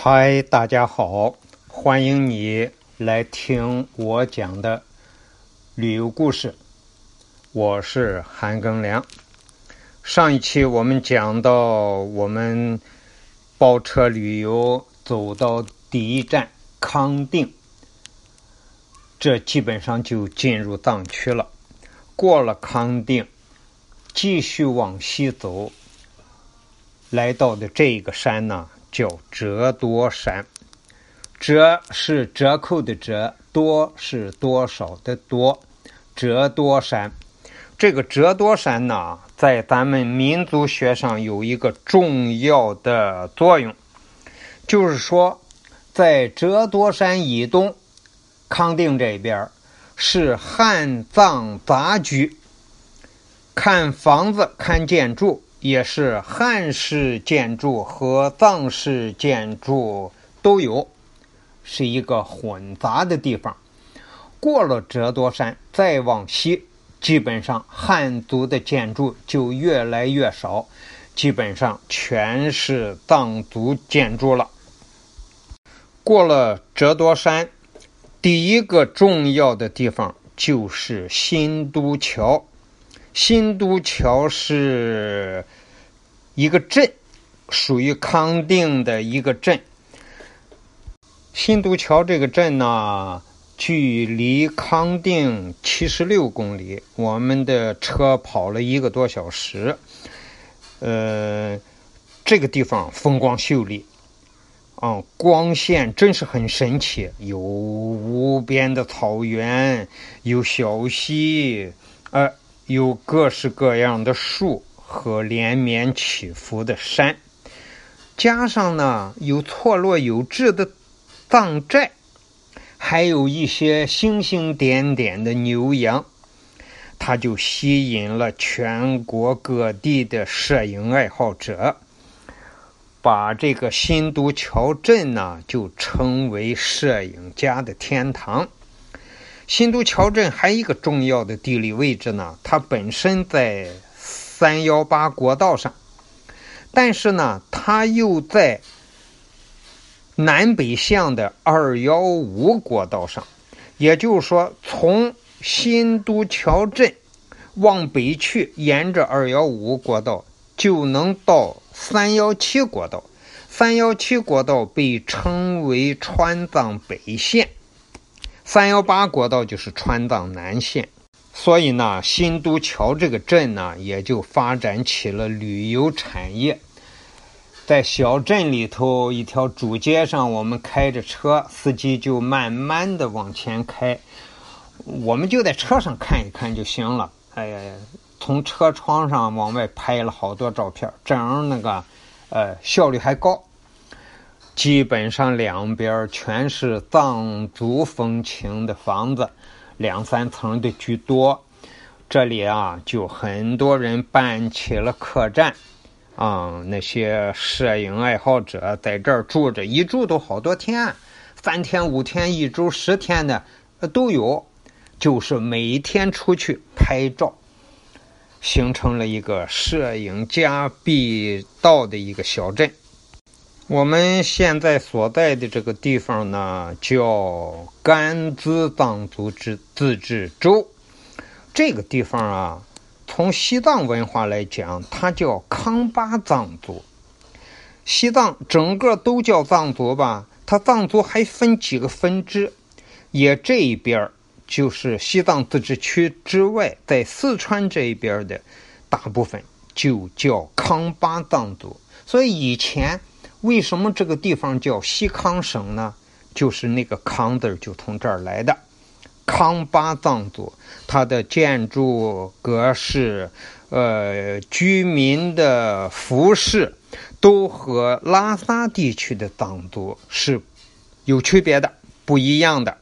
嗨，大家好，欢迎你来听我讲的旅游故事。我是韩庚良。上一期我们讲到，我们包车旅游走到第一站康定，这基本上就进入藏区了。过了康定，继续往西走，来到的这个山呢。叫折多山，折是折扣的折，多是多少的多。折多山，这个折多山呢，在咱们民族学上有一个重要的作用，就是说，在折多山以东，康定这边是汉藏杂居，看房子，看建筑。也是汉式建筑和藏式建筑都有，是一个混杂的地方。过了折多山，再往西，基本上汉族的建筑就越来越少，基本上全是藏族建筑了。过了折多山，第一个重要的地方就是新都桥。新都桥是一个镇，属于康定的一个镇。新都桥这个镇呢，距离康定七十六公里，我们的车跑了一个多小时。呃，这个地方风光秀丽，啊，光线真是很神奇，有无边的草原，有小溪，呃。有各式各样的树和连绵起伏的山，加上呢有错落有致的藏寨，还有一些星星点点的牛羊，它就吸引了全国各地的摄影爱好者，把这个新都桥镇呢就称为摄影家的天堂。新都桥镇还有一个重要的地理位置呢，它本身在三幺八国道上，但是呢，它又在南北向的二幺五国道上，也就是说，从新都桥镇往北去，沿着二幺五国道就能到三幺七国道。三幺七国道被称为川藏北线。三幺八国道就是川藏南线，所以呢，新都桥这个镇呢，也就发展起了旅游产业。在小镇里头一条主街上，我们开着车，司机就慢慢的往前开，我们就在车上看一看就行了。哎呀，从车窗上往外拍了好多照片，这样那个，呃，效率还高。基本上两边全是藏族风情的房子，两三层的居多。这里啊，就很多人办起了客栈，啊，那些摄影爱好者在这儿住着，一住都好多天，三天、五天、一周、十天的都有，就是每天出去拍照，形成了一个摄影家必到的一个小镇。我们现在所在的这个地方呢，叫甘孜藏族自治州。这个地方啊，从西藏文化来讲，它叫康巴藏族。西藏整个都叫藏族吧？它藏族还分几个分支，也这一边就是西藏自治区之外，在四川这一边的大部分就叫康巴藏族。所以以前。为什么这个地方叫西康省呢？就是那个“康”字就从这儿来的。康巴藏族，它的建筑格式、呃，居民的服饰，都和拉萨地区的藏族是有区别的、不一样的。